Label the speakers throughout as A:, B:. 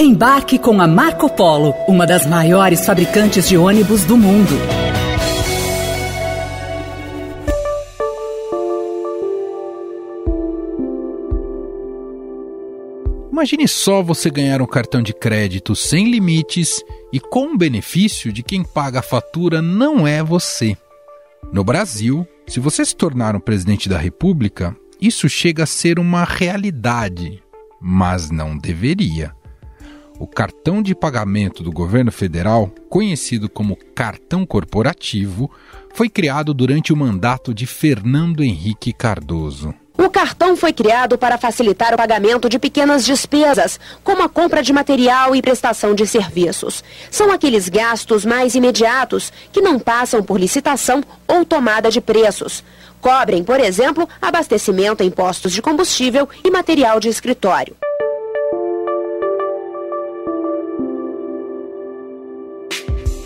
A: Embarque com a Marco Polo, uma das maiores fabricantes de ônibus do mundo.
B: Imagine só você ganhar um cartão de crédito sem limites e com o benefício de quem paga a fatura não é você. No Brasil, se você se tornar um presidente da República, isso chega a ser uma realidade, mas não deveria. O cartão de pagamento do governo federal, conhecido como cartão corporativo, foi criado durante o mandato de Fernando Henrique Cardoso.
C: O cartão foi criado para facilitar o pagamento de pequenas despesas, como a compra de material e prestação de serviços. São aqueles gastos mais imediatos que não passam por licitação ou tomada de preços. Cobrem, por exemplo, abastecimento em postos de combustível e material de escritório.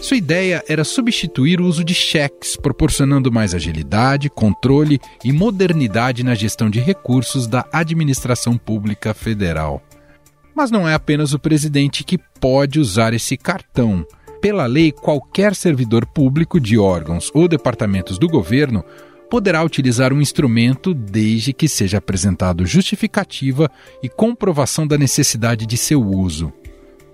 B: Sua ideia era substituir o uso de cheques, proporcionando mais agilidade, controle e modernidade na gestão de recursos da administração pública federal. Mas não é apenas o presidente que pode usar esse cartão. Pela lei, qualquer servidor público de órgãos ou departamentos do governo poderá utilizar um instrumento desde que seja apresentado justificativa e comprovação da necessidade de seu uso.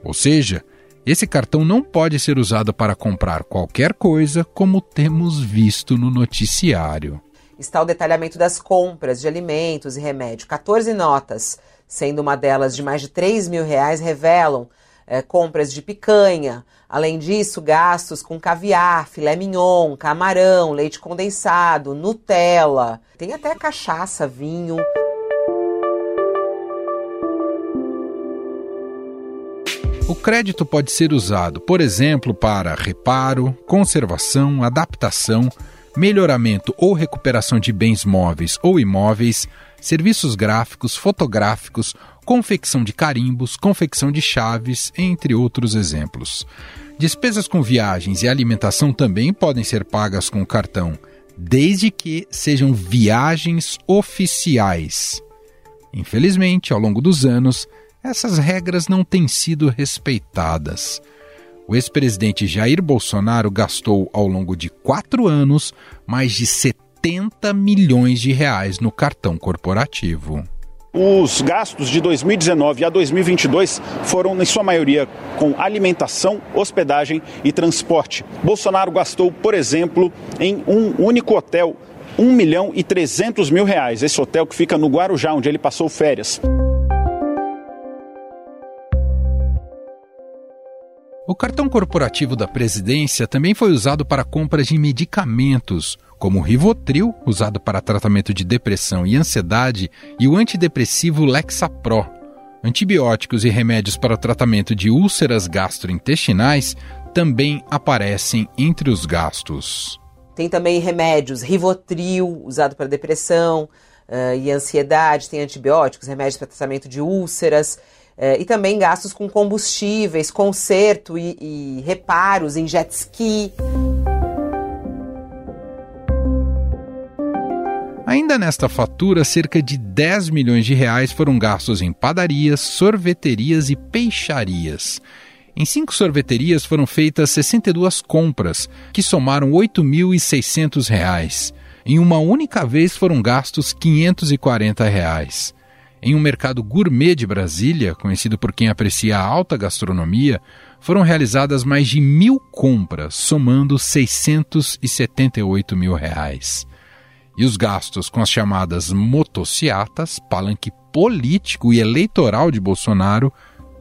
B: Ou seja, esse cartão não pode ser usado para comprar qualquer coisa, como temos visto no noticiário.
D: Está o detalhamento das compras de alimentos e remédio. 14 notas, sendo uma delas de mais de 3 mil reais, revelam é, compras de picanha. Além disso, gastos com caviar, filé mignon, camarão, leite condensado, Nutella. Tem até cachaça, vinho.
B: O crédito pode ser usado, por exemplo, para reparo, conservação, adaptação, melhoramento ou recuperação de bens móveis ou imóveis, serviços gráficos, fotográficos, confecção de carimbos, confecção de chaves, entre outros exemplos. Despesas com viagens e alimentação também podem ser pagas com cartão, desde que sejam viagens oficiais. Infelizmente, ao longo dos anos, essas regras não têm sido respeitadas. O ex-presidente Jair Bolsonaro gastou, ao longo de quatro anos, mais de 70 milhões de reais no cartão corporativo.
E: Os gastos de 2019 a 2022 foram, em sua maioria, com alimentação, hospedagem e transporte. Bolsonaro gastou, por exemplo, em um único hotel 1 milhão e 300 mil reais. Esse hotel que fica no Guarujá, onde ele passou férias.
B: O cartão corporativo da presidência também foi usado para compras de medicamentos, como o Rivotril, usado para tratamento de depressão e ansiedade, e o antidepressivo Lexapro. Antibióticos e remédios para tratamento de úlceras gastrointestinais também aparecem entre os gastos.
D: Tem também remédios, Rivotril, usado para depressão uh, e ansiedade, tem antibióticos, remédios para tratamento de úlceras. É, e também gastos com combustíveis, conserto e, e reparos em jet ski.
B: Ainda nesta fatura, cerca de 10 milhões de reais foram gastos em padarias, sorveterias e peixarias. Em cinco sorveterias foram feitas 62 compras, que somaram R$ 8.600. Em uma única vez foram gastos 540 reais. Em um mercado gourmet de Brasília, conhecido por quem aprecia a alta gastronomia, foram realizadas mais de mil compras, somando 678 mil reais. E os gastos com as chamadas motociatas, palanque político e eleitoral de Bolsonaro,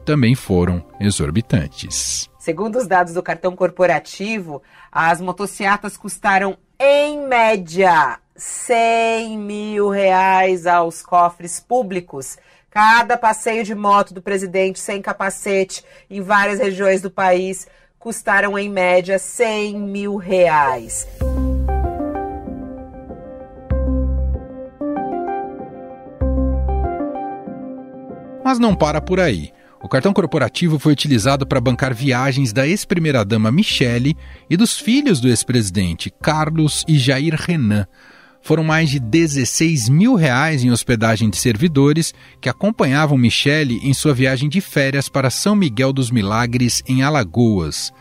B: também foram exorbitantes.
D: Segundo os dados do cartão corporativo, as motociatas custaram, em média, 100 mil reais aos cofres públicos. Cada passeio de moto do presidente sem capacete em várias regiões do país custaram em média 100 mil reais.
B: Mas não para por aí. O cartão corporativo foi utilizado para bancar viagens da ex-primeira-dama Michele e dos filhos do ex-presidente, Carlos e Jair Renan, foram mais de 16 mil reais em hospedagem de servidores que acompanhavam Michele em sua viagem de férias para São Miguel dos Milagres, em Alagoas.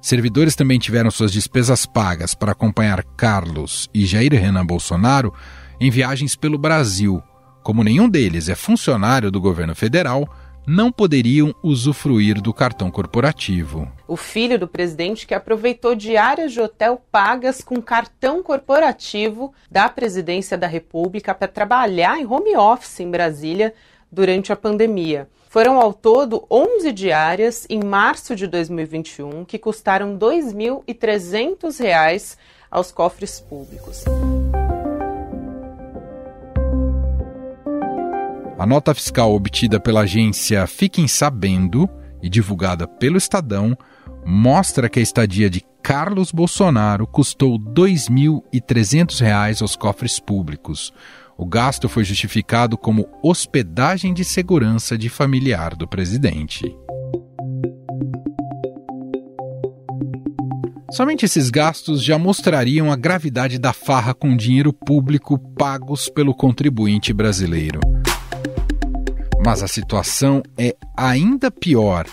B: Servidores também tiveram suas despesas pagas para acompanhar Carlos e Jair Renan Bolsonaro em viagens pelo Brasil. Como nenhum deles é funcionário do governo federal, não poderiam usufruir do cartão corporativo.
F: O filho do presidente que aproveitou diárias de hotel pagas com cartão corporativo da presidência da República para trabalhar em home office em Brasília durante a pandemia. Foram ao todo 11 diárias em março de 2021 que custaram R$ 2.300 aos cofres públicos.
B: A nota fiscal obtida pela agência Fiquem Sabendo e divulgada pelo Estadão mostra que a estadia de Carlos Bolsonaro custou R$ 2.300 aos cofres públicos. O gasto foi justificado como hospedagem de segurança de familiar do presidente. Somente esses gastos já mostrariam a gravidade da farra com dinheiro público pagos pelo contribuinte brasileiro. Mas a situação é ainda pior.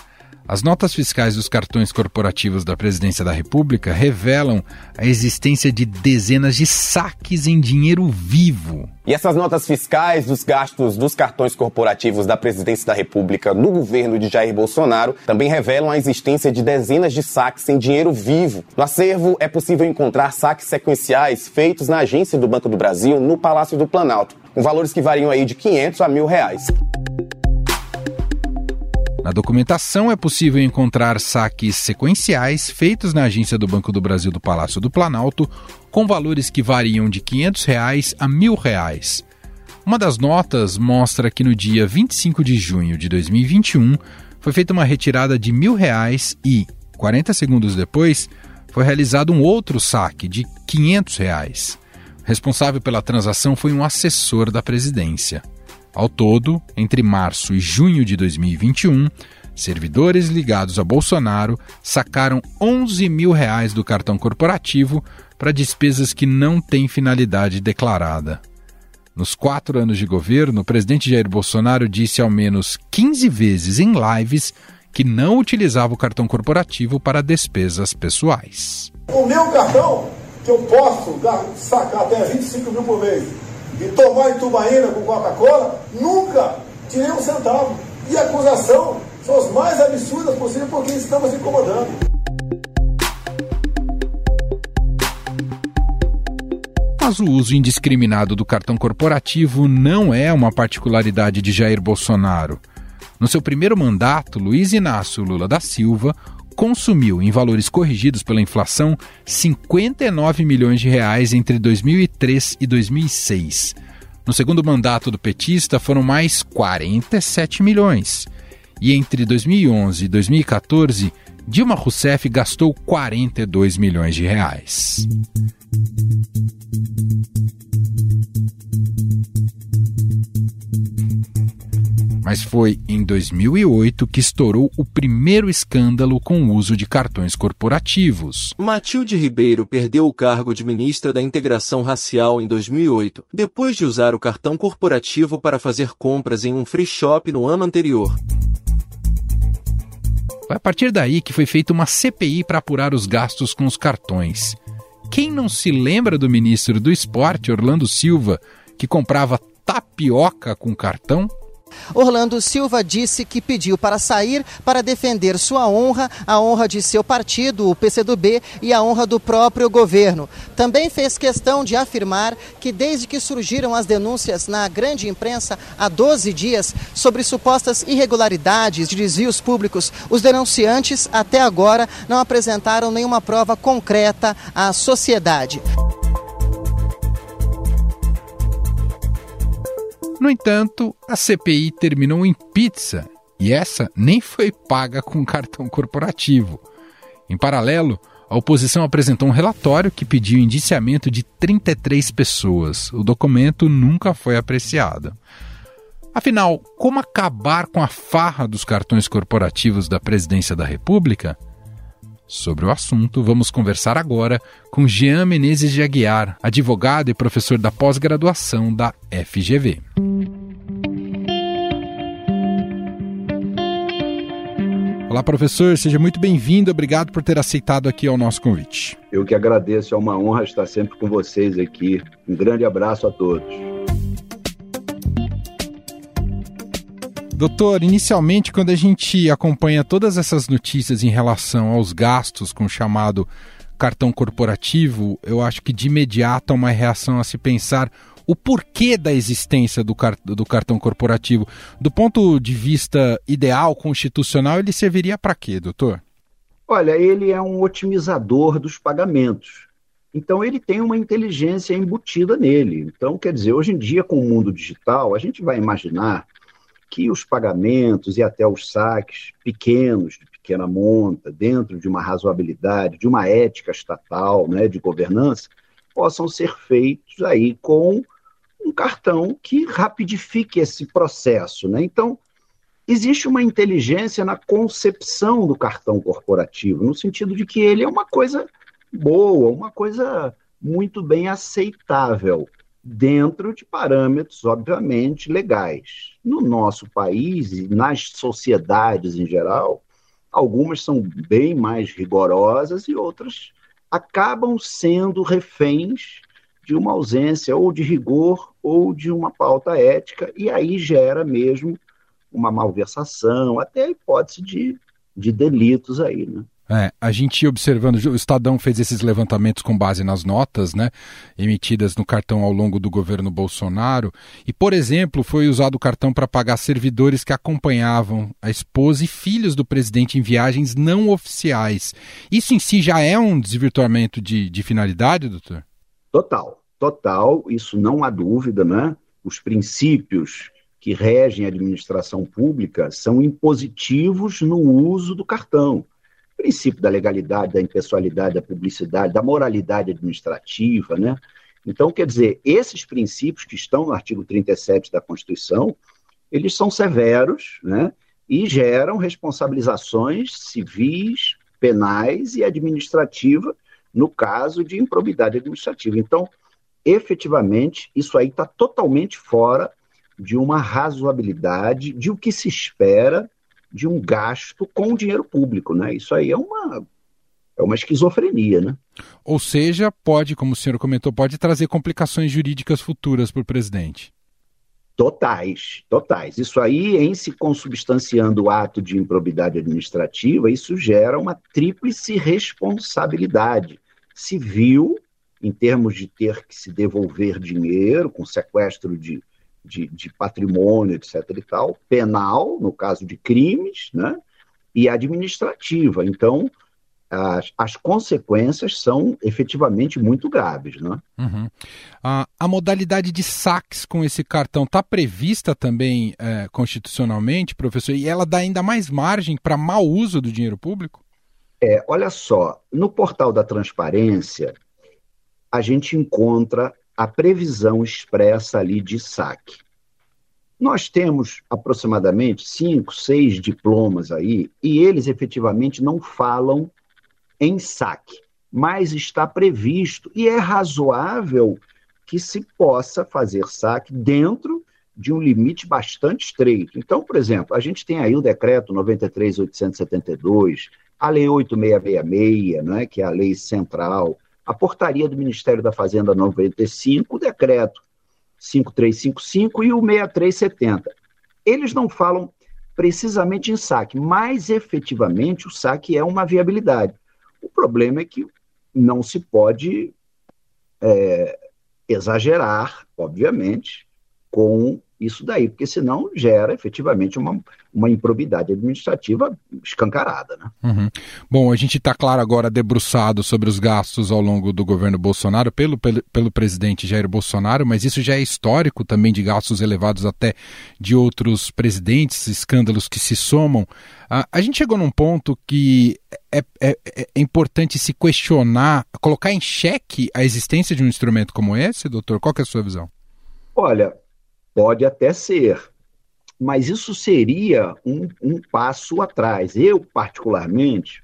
B: As notas fiscais dos cartões corporativos da Presidência da República revelam a existência de dezenas de saques em dinheiro vivo.
G: E essas notas fiscais dos gastos dos cartões corporativos da Presidência da República no governo de Jair Bolsonaro também revelam a existência de dezenas de saques em dinheiro vivo. No acervo é possível encontrar saques sequenciais feitos na agência do Banco do Brasil no Palácio do Planalto, com valores que variam aí de 500 a mil reais.
B: Na documentação é possível encontrar saques sequenciais feitos na agência do Banco do Brasil do Palácio do Planalto, com valores que variam de 500 reais a 1.000 reais. Uma das notas mostra que no dia 25 de junho de 2021 foi feita uma retirada de 1.000 reais e, 40 segundos depois, foi realizado um outro saque de 500 reais. Responsável pela transação foi um assessor da presidência. Ao todo, entre março e junho de 2021, servidores ligados a Bolsonaro sacaram 11 mil reais do cartão corporativo para despesas que não têm finalidade declarada. Nos quatro anos de governo, o presidente Jair Bolsonaro disse ao menos 15 vezes em lives que não utilizava o cartão corporativo para despesas pessoais.
H: O meu cartão, que eu posso sacar até 25 mil por mês, e tomar Itubaína com Coca-Cola, nunca tirei um centavo. E a acusação são as mais absurdas possíveis porque estamos incomodando.
B: Mas o uso indiscriminado do cartão corporativo não é uma particularidade de Jair Bolsonaro. No seu primeiro mandato, Luiz Inácio Lula da Silva consumiu, em valores corrigidos pela inflação, 59 milhões de reais entre 2003 e 2006. No segundo mandato do petista foram mais 47 milhões. E entre 2011 e 2014, Dilma Rousseff gastou 42 milhões de reais. Mas foi em 2008 que estourou o primeiro escândalo com o uso de cartões corporativos.
I: Matilde Ribeiro perdeu o cargo de ministra da Integração Racial em 2008, depois de usar o cartão corporativo para fazer compras em um free shop no ano anterior.
B: Foi a partir daí que foi feita uma CPI para apurar os gastos com os cartões. Quem não se lembra do ministro do Esporte, Orlando Silva, que comprava tapioca com cartão?
J: Orlando Silva disse que pediu para sair para defender sua honra, a honra de seu partido, o PCdoB, e a honra do próprio governo. Também fez questão de afirmar que desde que surgiram as denúncias na grande imprensa há 12 dias sobre supostas irregularidades de desvios públicos, os denunciantes até agora não apresentaram nenhuma prova concreta à sociedade.
B: No entanto, a CPI terminou em pizza e essa nem foi paga com cartão corporativo. Em paralelo, a oposição apresentou um relatório que pediu indiciamento de 33 pessoas. O documento nunca foi apreciado. Afinal, como acabar com a farra dos cartões corporativos da presidência da República? Sobre o assunto, vamos conversar agora com Jean Menezes de Aguiar, advogado e professor da pós-graduação da FGV. Olá, professor, seja muito bem-vindo. Obrigado por ter aceitado aqui ao nosso convite.
K: Eu que agradeço, é uma honra estar sempre com vocês aqui. Um grande abraço a todos.
B: Doutor, inicialmente, quando a gente acompanha todas essas notícias em relação aos gastos com o chamado cartão corporativo, eu acho que de imediato há uma reação a se pensar o porquê da existência do, car do cartão corporativo. Do ponto de vista ideal, constitucional, ele serviria para quê, doutor?
K: Olha, ele é um otimizador dos pagamentos. Então, ele tem uma inteligência embutida nele. Então, quer dizer, hoje em dia, com o mundo digital, a gente vai imaginar que os pagamentos e até os saques pequenos, de pequena monta, dentro de uma razoabilidade, de uma ética estatal, né, de governança, possam ser feitos aí com um cartão que rapidifique esse processo. Né? Então, existe uma inteligência na concepção do cartão corporativo, no sentido de que ele é uma coisa boa, uma coisa muito bem aceitável dentro de parâmetros, obviamente, legais. No nosso país e nas sociedades em geral, algumas são bem mais rigorosas e outras acabam sendo reféns de uma ausência ou de rigor ou de uma pauta ética, e aí gera mesmo uma malversação, até a hipótese de, de delitos aí, né?
B: É, a gente observando, o Estadão fez esses levantamentos com base nas notas, né, emitidas no cartão ao longo do governo Bolsonaro, e, por exemplo, foi usado o cartão para pagar servidores que acompanhavam a esposa e filhos do presidente em viagens não oficiais. Isso em si já é um desvirtuamento de, de finalidade, doutor?
K: Total, total, isso não há dúvida, né? Os princípios que regem a administração pública são impositivos no uso do cartão princípio da legalidade, da impessoalidade, da publicidade, da moralidade administrativa, né? Então, quer dizer, esses princípios que estão no artigo 37 da Constituição, eles são severos, né? E geram responsabilizações civis, penais e administrativas no caso de improbidade administrativa. Então, efetivamente, isso aí está totalmente fora de uma razoabilidade, de o que se espera de um gasto com dinheiro público, né? Isso aí é uma é uma esquizofrenia, né?
B: Ou seja, pode, como o senhor comentou, pode trazer complicações jurídicas futuras para o presidente.
K: Totais, totais. Isso aí, em se consubstanciando o ato de improbidade administrativa, isso gera uma tríplice responsabilidade civil, em termos de ter que se devolver dinheiro, com sequestro de de, de patrimônio, etc. e tal, penal, no caso de crimes, né? e administrativa. Então, as, as consequências são efetivamente muito graves. Né?
B: Uhum. A, a, modalidade de saques com esse cartão está prevista também é, constitucionalmente, professor? E ela dá ainda mais margem para mau uso do dinheiro público?
K: É, olha só, no portal da transparência, a gente encontra a previsão expressa ali de saque. Nós temos aproximadamente cinco, seis diplomas aí, e eles efetivamente não falam em saque, mas está previsto e é razoável que se possa fazer saque dentro de um limite bastante estreito. Então, por exemplo, a gente tem aí o decreto 93.872, a lei 8666, né, que é a lei central, a portaria do Ministério da Fazenda 95, o decreto 5355 e o 6370. Eles não falam precisamente em saque, mas efetivamente o saque é uma viabilidade. O problema é que não se pode é, exagerar, obviamente, com isso daí, porque senão gera efetivamente uma, uma improbidade administrativa escancarada. Né?
B: Uhum. Bom, a gente está, claro, agora debruçado sobre os gastos ao longo do governo Bolsonaro pelo, pelo, pelo presidente Jair Bolsonaro, mas isso já é histórico também de gastos elevados até de outros presidentes, escândalos que se somam. Ah, a gente chegou num ponto que é, é, é importante se questionar, colocar em xeque a existência de um instrumento como esse, doutor? Qual é a sua visão?
K: Olha, Pode até ser, mas isso seria um, um passo atrás. Eu, particularmente,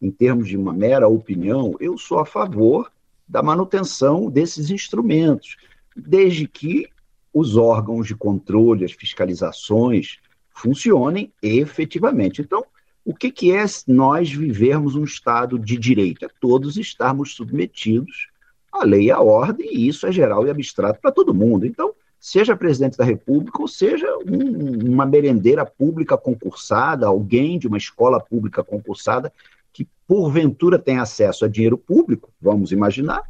K: em termos de uma mera opinião, eu sou a favor da manutenção desses instrumentos, desde que os órgãos de controle, as fiscalizações funcionem efetivamente. Então, o que, que é nós vivermos um Estado de direito? É todos estarmos submetidos à lei e à ordem, e isso é geral e abstrato para todo mundo. Então, seja presidente da República ou seja um, uma merendeira pública concursada, alguém de uma escola pública concursada, que porventura tem acesso a dinheiro público, vamos imaginar,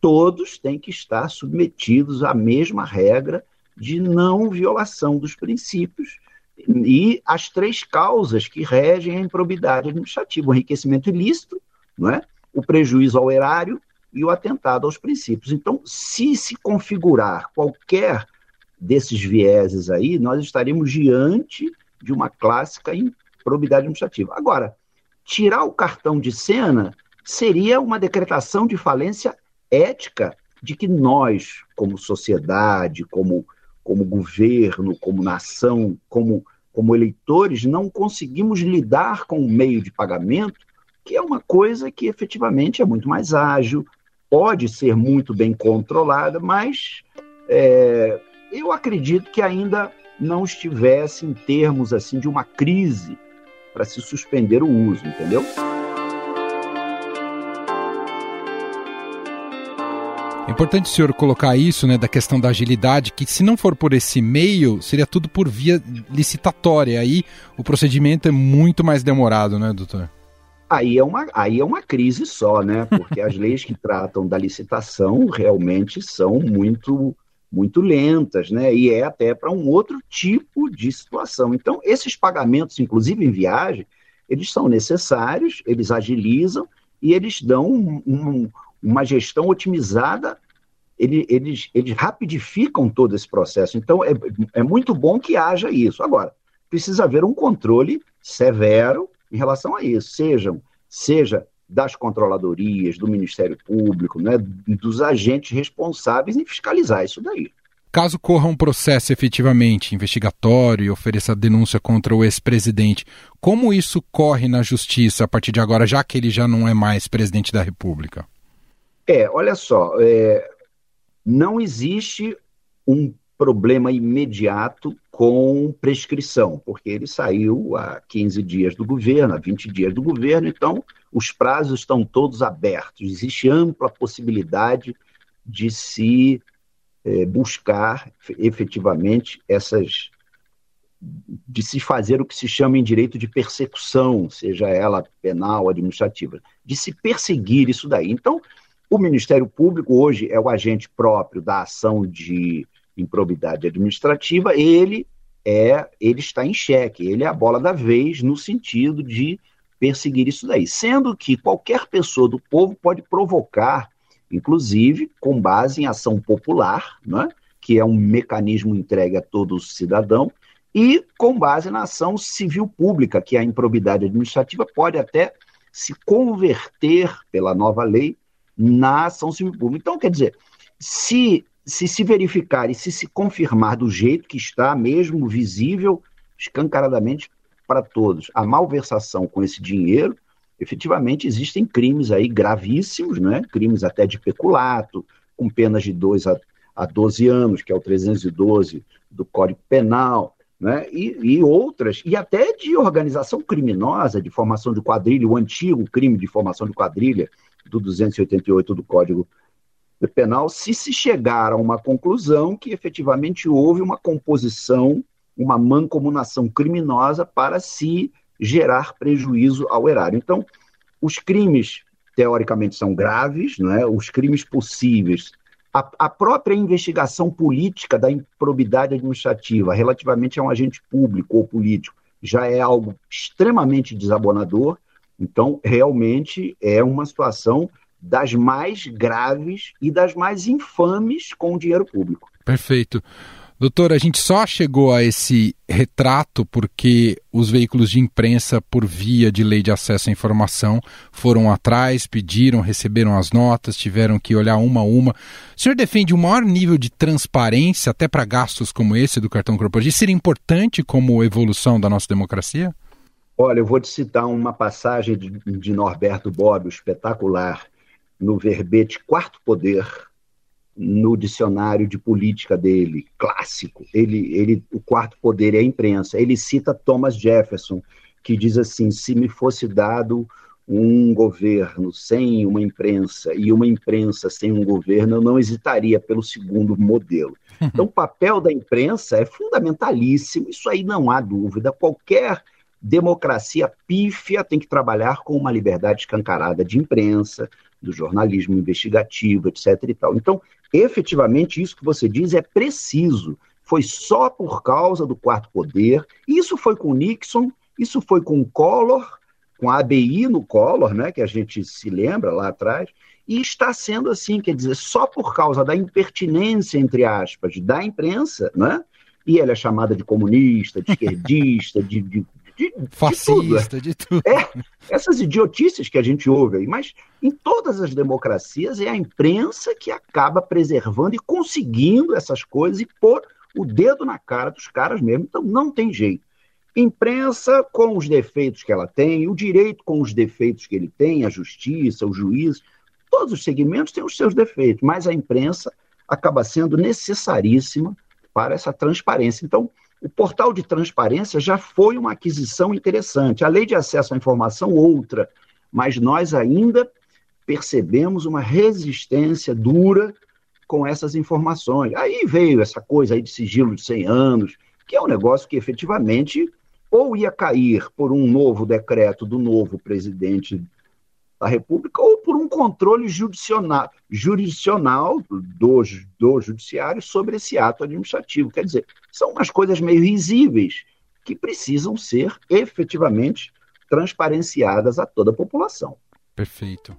K: todos têm que estar submetidos à mesma regra de não violação dos princípios e as três causas que regem a improbidade administrativa: o enriquecimento ilícito, não é? o prejuízo ao erário e o atentado aos princípios. Então, se se configurar qualquer desses vieses aí, nós estaremos diante de uma clássica improbidade administrativa. Agora, tirar o cartão de cena seria uma decretação de falência ética de que nós, como sociedade, como, como governo, como nação, como, como eleitores, não conseguimos lidar com o meio de pagamento, que é uma coisa que efetivamente é muito mais ágil, pode ser muito bem controlada, mas é, eu acredito que ainda não estivesse em termos assim de uma crise para se suspender o uso, entendeu?
B: É importante o senhor colocar isso, né, da questão da agilidade, que se não for por esse meio, seria tudo por via licitatória. Aí o procedimento é muito mais demorado, né, doutor?
K: Aí é uma, aí é uma crise só, né? Porque as leis que tratam da licitação realmente são muito muito lentas, né? E é até para um outro tipo de situação. Então, esses pagamentos, inclusive em viagem, eles são necessários, eles agilizam e eles dão um, um, uma gestão otimizada, ele, eles, eles rapidificam todo esse processo. Então, é, é muito bom que haja isso. Agora, precisa haver um controle severo em relação a isso, sejam, seja das controladorias, do Ministério Público, né, dos agentes responsáveis em fiscalizar isso daí.
B: Caso corra um processo efetivamente investigatório e ofereça denúncia contra o ex-presidente, como isso corre na justiça a partir de agora, já que ele já não é mais presidente da República?
K: É, olha só, é, não existe um problema imediato com prescrição, porque ele saiu há 15 dias do governo, há 20 dias do governo, então os prazos estão todos abertos. Existe ampla possibilidade de se é, buscar efetivamente essas. de se fazer o que se chama em direito de persecução, seja ela penal, administrativa, de se perseguir isso daí. Então, o Ministério Público hoje é o agente próprio da ação de improbidade administrativa, ele é, ele está em xeque, ele é a bola da vez no sentido de perseguir isso daí, sendo que qualquer pessoa do povo pode provocar, inclusive com base em ação popular, né, que é um mecanismo entregue a todo cidadão, e com base na ação civil pública, que é a improbidade administrativa pode até se converter pela nova lei na ação civil pública. Então, quer dizer, se, se se verificar e se se confirmar do jeito que está, mesmo visível, escancaradamente para todos, a malversação com esse dinheiro, efetivamente existem crimes aí gravíssimos, né? crimes até de peculato, com penas de 2 a, a 12 anos, que é o 312 do Código Penal, né? E, e, outras, e até de organização criminosa, de formação de quadrilha, o antigo crime de formação de quadrilha, do 288 do Código Penal, se se chegar a uma conclusão que efetivamente houve uma composição, uma mancomunação criminosa para se gerar prejuízo ao erário. Então, os crimes, teoricamente, são graves, não é? os crimes possíveis. A, a própria investigação política da improbidade administrativa relativamente a um agente público ou político já é algo extremamente desabonador então, realmente é uma situação das mais graves e das mais infames com o dinheiro público.
B: Perfeito. Doutor, a gente só chegou a esse retrato porque os veículos de imprensa, por via de lei de acesso à informação, foram atrás, pediram, receberam as notas, tiveram que olhar uma a uma. O senhor defende um maior nível de transparência, até para gastos como esse do cartão corporativo? Seria importante como evolução da nossa democracia?
K: Olha, eu vou te citar uma passagem de, de Norberto Bobbio, espetacular, no verbete Quarto Poder, no dicionário de política dele, clássico. Ele, ele, o quarto poder é a imprensa. Ele cita Thomas Jefferson, que diz assim: se me fosse dado um governo sem uma imprensa e uma imprensa sem um governo, eu não hesitaria pelo segundo modelo. Então, o papel da imprensa é fundamentalíssimo, isso aí não há dúvida. Qualquer democracia pífia tem que trabalhar com uma liberdade escancarada de imprensa, do jornalismo investigativo, etc. E tal. Então, efetivamente, isso que você diz é preciso. Foi só por causa do quarto poder. Isso foi com Nixon, isso foi com Collor, com a ABI no Collor, né, que a gente se lembra lá atrás, e está sendo assim, quer dizer, só por causa da impertinência, entre aspas, da imprensa, né, e ela é chamada de comunista, de esquerdista, de, de, de,
B: fascista,
K: de tudo. de tudo. É, essas idiotices que a gente ouve aí, mas em todas as democracias é a imprensa que acaba preservando e conseguindo essas coisas e pôr o dedo na cara dos caras mesmo, então não tem jeito. Imprensa com os defeitos que ela tem, o direito com os defeitos que ele tem, a justiça, o juiz, todos os segmentos têm os seus defeitos, mas a imprensa acaba sendo necessaríssima para essa transparência. Então, o portal de transparência já foi uma aquisição interessante. A lei de acesso à informação, outra, mas nós ainda percebemos uma resistência dura com essas informações. Aí veio essa coisa aí de sigilo de 100 anos, que é um negócio que efetivamente ou ia cair por um novo decreto do novo presidente da República ou por um controle jurisdicional, jurisdicional do, do judiciário sobre esse ato administrativo. Quer dizer, são umas coisas meio risíveis que precisam ser efetivamente transparenciadas a toda a população.
B: Perfeito.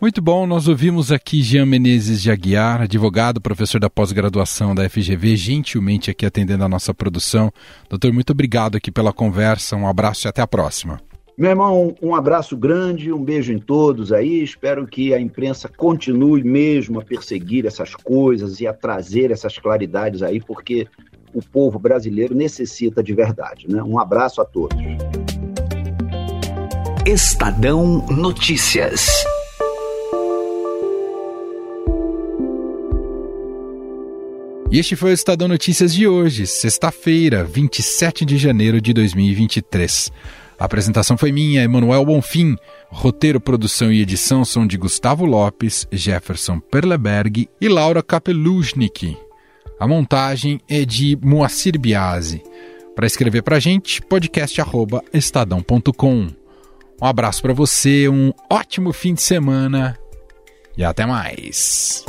B: Muito bom, nós ouvimos aqui Jean Menezes de Aguiar, advogado, professor da pós-graduação da FGV, gentilmente aqui atendendo a nossa produção. Doutor, muito obrigado aqui pela conversa, um abraço e até a próxima.
K: Meu irmão, um abraço grande, um beijo em todos aí. Espero que a imprensa continue mesmo a perseguir essas coisas e a trazer essas claridades aí, porque o povo brasileiro necessita de verdade. Né? Um abraço a todos.
L: Estadão Notícias.
B: E este foi o Estadão Notícias de hoje, sexta-feira, 27 de janeiro de 2023. A apresentação foi minha, Emanuel Bonfim. Roteiro, produção e edição são de Gustavo Lopes, Jefferson Perleberg e Laura Kapelushnik. A montagem é de Moacir Biasi. Para escrever para a gente, podcast@estadão.com. Um abraço para você, um ótimo fim de semana e até mais.